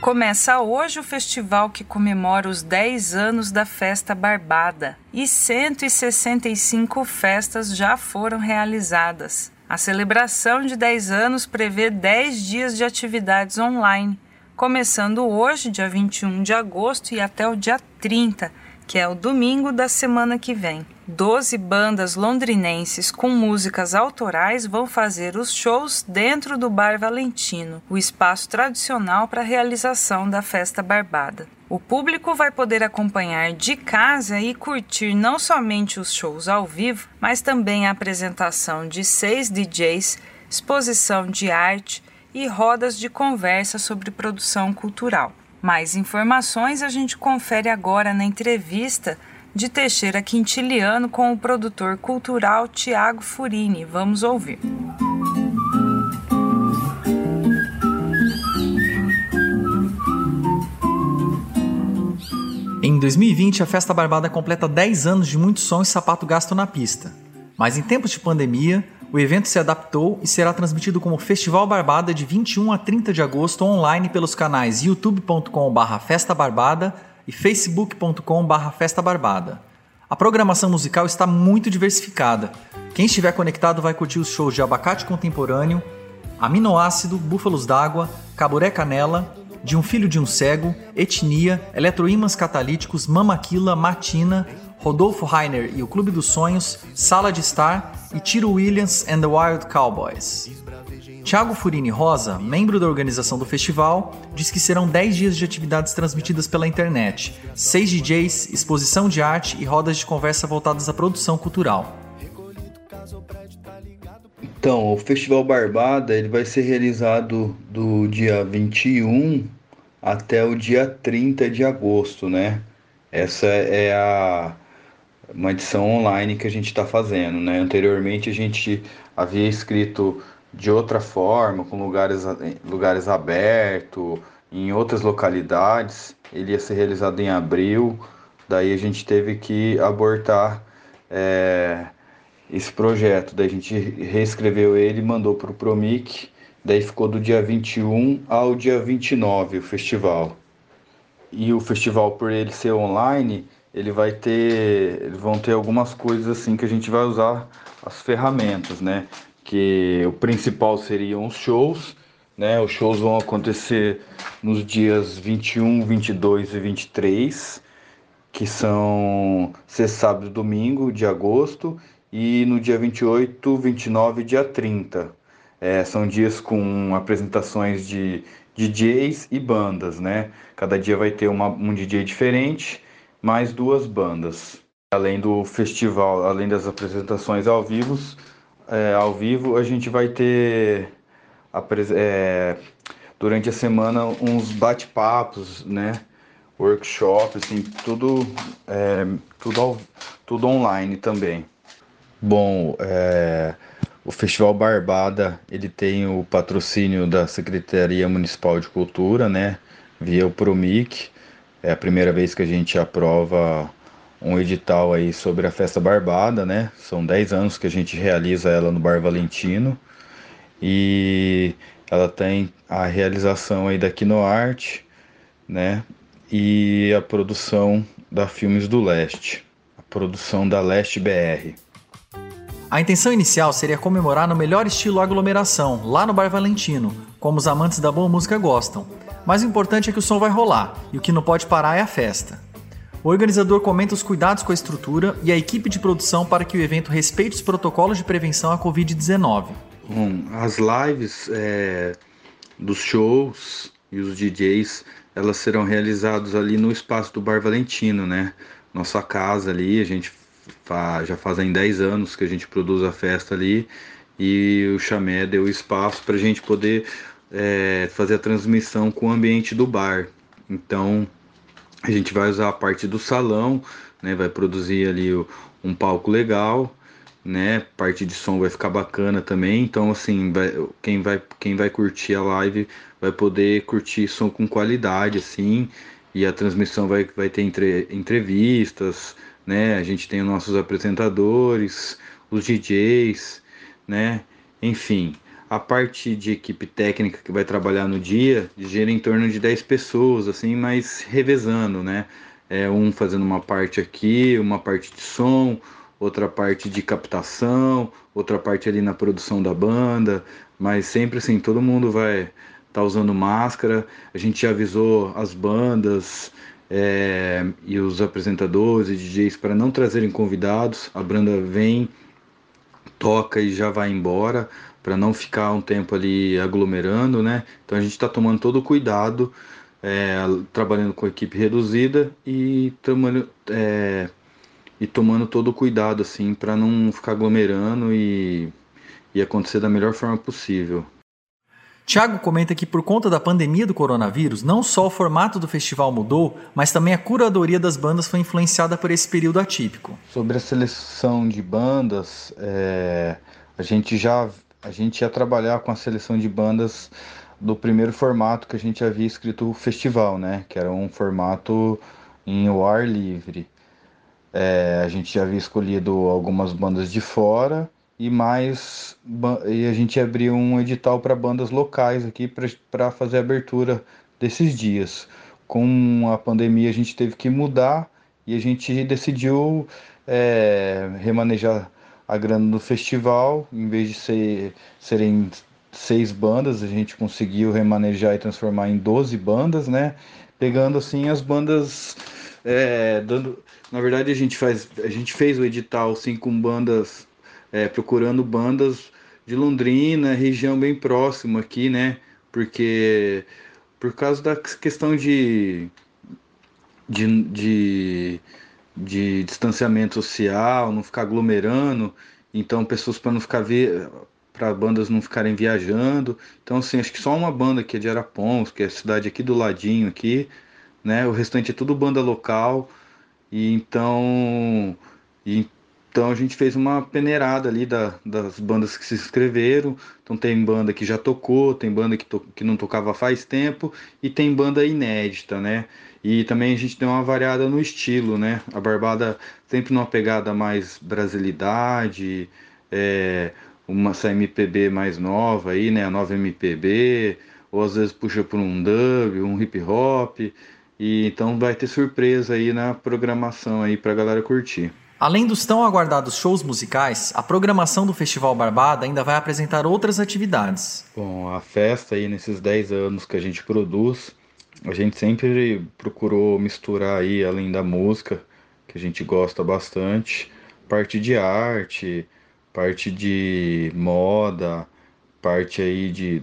Começa hoje o festival que comemora os 10 anos da Festa Barbada e 165 festas já foram realizadas. A celebração de 10 anos prevê 10 dias de atividades online, começando hoje, dia 21 de agosto, e até o dia 30, que é o domingo da semana que vem. Doze bandas londrinenses com músicas autorais vão fazer os shows dentro do Bar Valentino, o espaço tradicional para a realização da festa barbada. O público vai poder acompanhar de casa e curtir não somente os shows ao vivo, mas também a apresentação de seis DJs, exposição de arte e rodas de conversa sobre produção cultural. Mais informações a gente confere agora na entrevista de Teixeira Quintiliano com o produtor cultural Tiago Furini. Vamos ouvir. Em 2020, a Festa Barbada completa 10 anos de muito som e sapato gasto na pista. Mas em tempos de pandemia, o evento se adaptou e será transmitido como Festival Barbada de 21 a 30 de agosto online pelos canais youtube.com.br Festa Barbada e facebook.com.br. A programação musical está muito diversificada. Quem estiver conectado vai curtir os shows de Abacate Contemporâneo, Aminoácido, Búfalos d'Água, Caburé Canela, De um Filho de um Cego, Etnia, Eletroímãs Catalíticos, Mamaquila, Matina, Rodolfo Rainer e o Clube dos Sonhos, Sala de Estar e Tiro Williams and the Wild Cowboys. Tiago Furini Rosa, membro da organização do festival, diz que serão 10 dias de atividades transmitidas pela internet, 6 DJs, exposição de arte e rodas de conversa voltadas à produção cultural. Então, o Festival Barbada ele vai ser realizado do dia 21 até o dia 30 de agosto, né? Essa é a uma edição online que a gente está fazendo, né? Anteriormente a gente havia escrito de outra forma, com lugares, lugares abertos, em outras localidades. Ele ia ser realizado em abril, daí a gente teve que abortar é, esse projeto. Daí a gente reescreveu ele mandou para o Promic. Daí ficou do dia 21 ao dia 29 o festival. E o festival, por ele ser online, ele vai ter, vão ter algumas coisas assim que a gente vai usar as ferramentas, né? Que o principal seriam os shows, né? Os shows vão acontecer nos dias 21, 22 e 23, que são sexta, sábado e domingo de agosto, e no dia 28, 29 e dia 30. É, são dias com apresentações de DJs e bandas, né? Cada dia vai ter uma, um DJ diferente mais duas bandas. Além do festival, além das apresentações ao vivo, é, ao vivo a gente vai ter é, durante a semana uns bate-papos, né? Workshops, assim, tudo, é, tudo, tudo online também. Bom, é, o Festival Barbada ele tem o patrocínio da Secretaria Municipal de Cultura, né? Via o Promic. É a primeira vez que a gente aprova um edital aí sobre a festa barbada, né? São 10 anos que a gente realiza ela no Bar Valentino e ela tem a realização aí da Arte, né? E a produção da Filmes do Leste, a produção da Leste BR. A intenção inicial seria comemorar no melhor estilo aglomeração, lá no Bar Valentino, como os amantes da boa música gostam mas o importante é que o som vai rolar e o que não pode parar é a festa. O organizador comenta os cuidados com a estrutura e a equipe de produção para que o evento respeite os protocolos de prevenção à Covid-19. Bom, as lives é, dos shows e os DJs elas serão realizadas ali no espaço do Bar Valentino, né? Nossa casa ali, a gente já fazem 10 anos que a gente produz a festa ali e o Chamé deu espaço para a gente poder é, fazer a transmissão com o ambiente do bar. Então a gente vai usar a parte do salão, né? Vai produzir ali um palco legal, né? Parte de som vai ficar bacana também. Então assim, vai, quem vai quem vai curtir a live vai poder curtir som com qualidade, assim. E a transmissão vai, vai ter entre, entrevistas, né? A gente tem os nossos apresentadores, os DJs, né? Enfim, a parte de equipe técnica que vai trabalhar no dia gira em torno de 10 pessoas, assim, mas revezando, né? É, um fazendo uma parte aqui, uma parte de som, outra parte de captação, outra parte ali na produção da banda, mas sempre assim, todo mundo vai estar tá usando máscara. A gente já avisou as bandas é, e os apresentadores e DJs para não trazerem convidados. A banda vem, toca e já vai embora para não ficar um tempo ali aglomerando, né? Então a gente está tomando todo o cuidado, é, trabalhando com equipe reduzida e tomando, é, e tomando todo o cuidado assim para não ficar aglomerando e, e acontecer da melhor forma possível. Tiago comenta que por conta da pandemia do coronavírus, não só o formato do festival mudou, mas também a curadoria das bandas foi influenciada por esse período atípico. Sobre a seleção de bandas, é, a gente já a gente ia trabalhar com a seleção de bandas do primeiro formato que a gente havia escrito o festival, né? Que era um formato em o ar livre. É, a gente já havia escolhido algumas bandas de fora e mais e a gente abriu um edital para bandas locais aqui para fazer a abertura desses dias. Com a pandemia a gente teve que mudar e a gente decidiu é, remanejar a grana do festival, em vez de ser, serem seis bandas, a gente conseguiu remanejar e transformar em 12 bandas, né? Pegando assim as bandas, é, dando, na verdade a gente faz, a gente fez o edital assim com bandas, é, procurando bandas de Londrina, região bem próxima aqui, né? Porque por causa da questão de, de, de de distanciamento social, não ficar aglomerando, então pessoas para não ficar para bandas não ficarem viajando. Então assim, acho que só uma banda que é de Arapons, que é a cidade aqui do ladinho aqui, né? O restante é tudo banda local. E então e, então a gente fez uma peneirada ali da, das bandas que se inscreveram. Então tem banda que já tocou, tem banda que, to, que não tocava faz tempo e tem banda inédita, né? E também a gente deu uma variada no estilo, né? A Barbada sempre numa pegada mais brasilidade, é, uma essa MPB mais nova aí, né? A nova MPB, ou às vezes puxa por um dub, um hip hop. E então vai ter surpresa aí na programação aí pra galera curtir. Além dos tão aguardados shows musicais, a programação do Festival Barbada ainda vai apresentar outras atividades. Bom, a festa aí nesses 10 anos que a gente produz, a gente sempre procurou misturar aí, além da música, que a gente gosta bastante, parte de arte, parte de moda, parte aí de,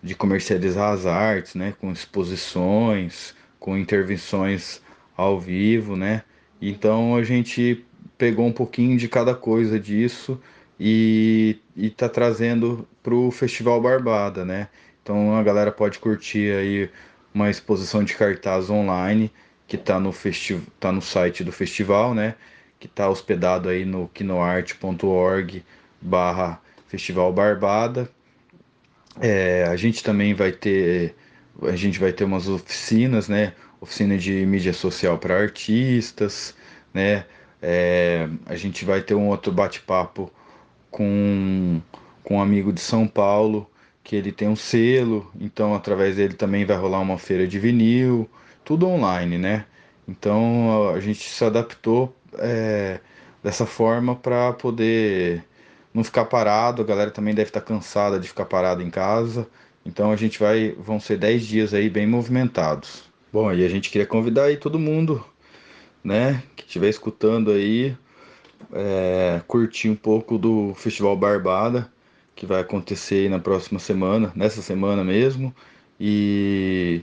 de comercializar as artes, né, com exposições, com intervenções ao vivo, né? Então a gente pegou um pouquinho de cada coisa disso e está trazendo para o Festival Barbada, né? Então a galera pode curtir aí uma exposição de cartaz online que está no, tá no site do festival, né? Que está hospedado aí no quinoarte.org barra Festival Barbada. É, a gente também vai ter a gente vai ter umas oficinas, né? Oficina de mídia social para artistas, né? É, a gente vai ter um outro bate-papo com, com um amigo de São Paulo, que ele tem um selo, então através dele também vai rolar uma feira de vinil, tudo online, né? Então a gente se adaptou é, dessa forma para poder não ficar parado, a galera também deve estar cansada de ficar parada em casa, então a gente vai, vão ser 10 dias aí bem movimentados. Bom, e a gente queria convidar aí todo mundo né, que estiver escutando aí, é, curtir um pouco do Festival Barbada, que vai acontecer na próxima semana, nessa semana mesmo. E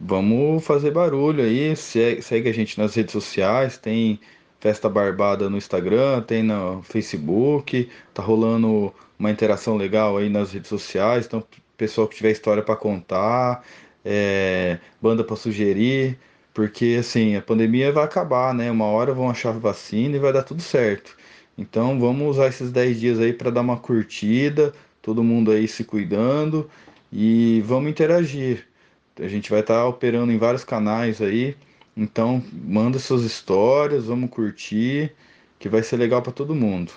vamos fazer barulho aí, segue a gente nas redes sociais, tem Festa Barbada no Instagram, tem no Facebook, tá rolando uma interação legal aí nas redes sociais, então pessoal que tiver história para contar, é, banda para sugerir, porque assim, a pandemia vai acabar, né? Uma hora vão achar vacina e vai dar tudo certo. Então vamos usar esses 10 dias aí para dar uma curtida, todo mundo aí se cuidando e vamos interagir. A gente vai estar tá operando em vários canais aí. Então manda suas histórias, vamos curtir, que vai ser legal para todo mundo.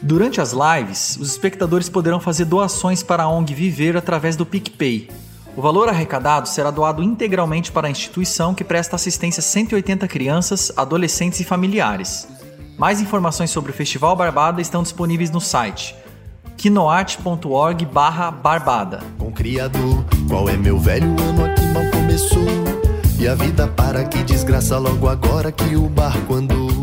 Durante as lives, os espectadores poderão fazer doações para a ONG Viver através do PicPay. O valor arrecadado será doado integralmente para a instituição que presta assistência a 180 crianças, adolescentes e familiares. Mais informações sobre o Festival Barbada estão disponíveis no site quinoarte.org barbada. Com criador, qual é meu velho ano aqui mal começou? E a vida para que desgraça logo agora que o barco andou.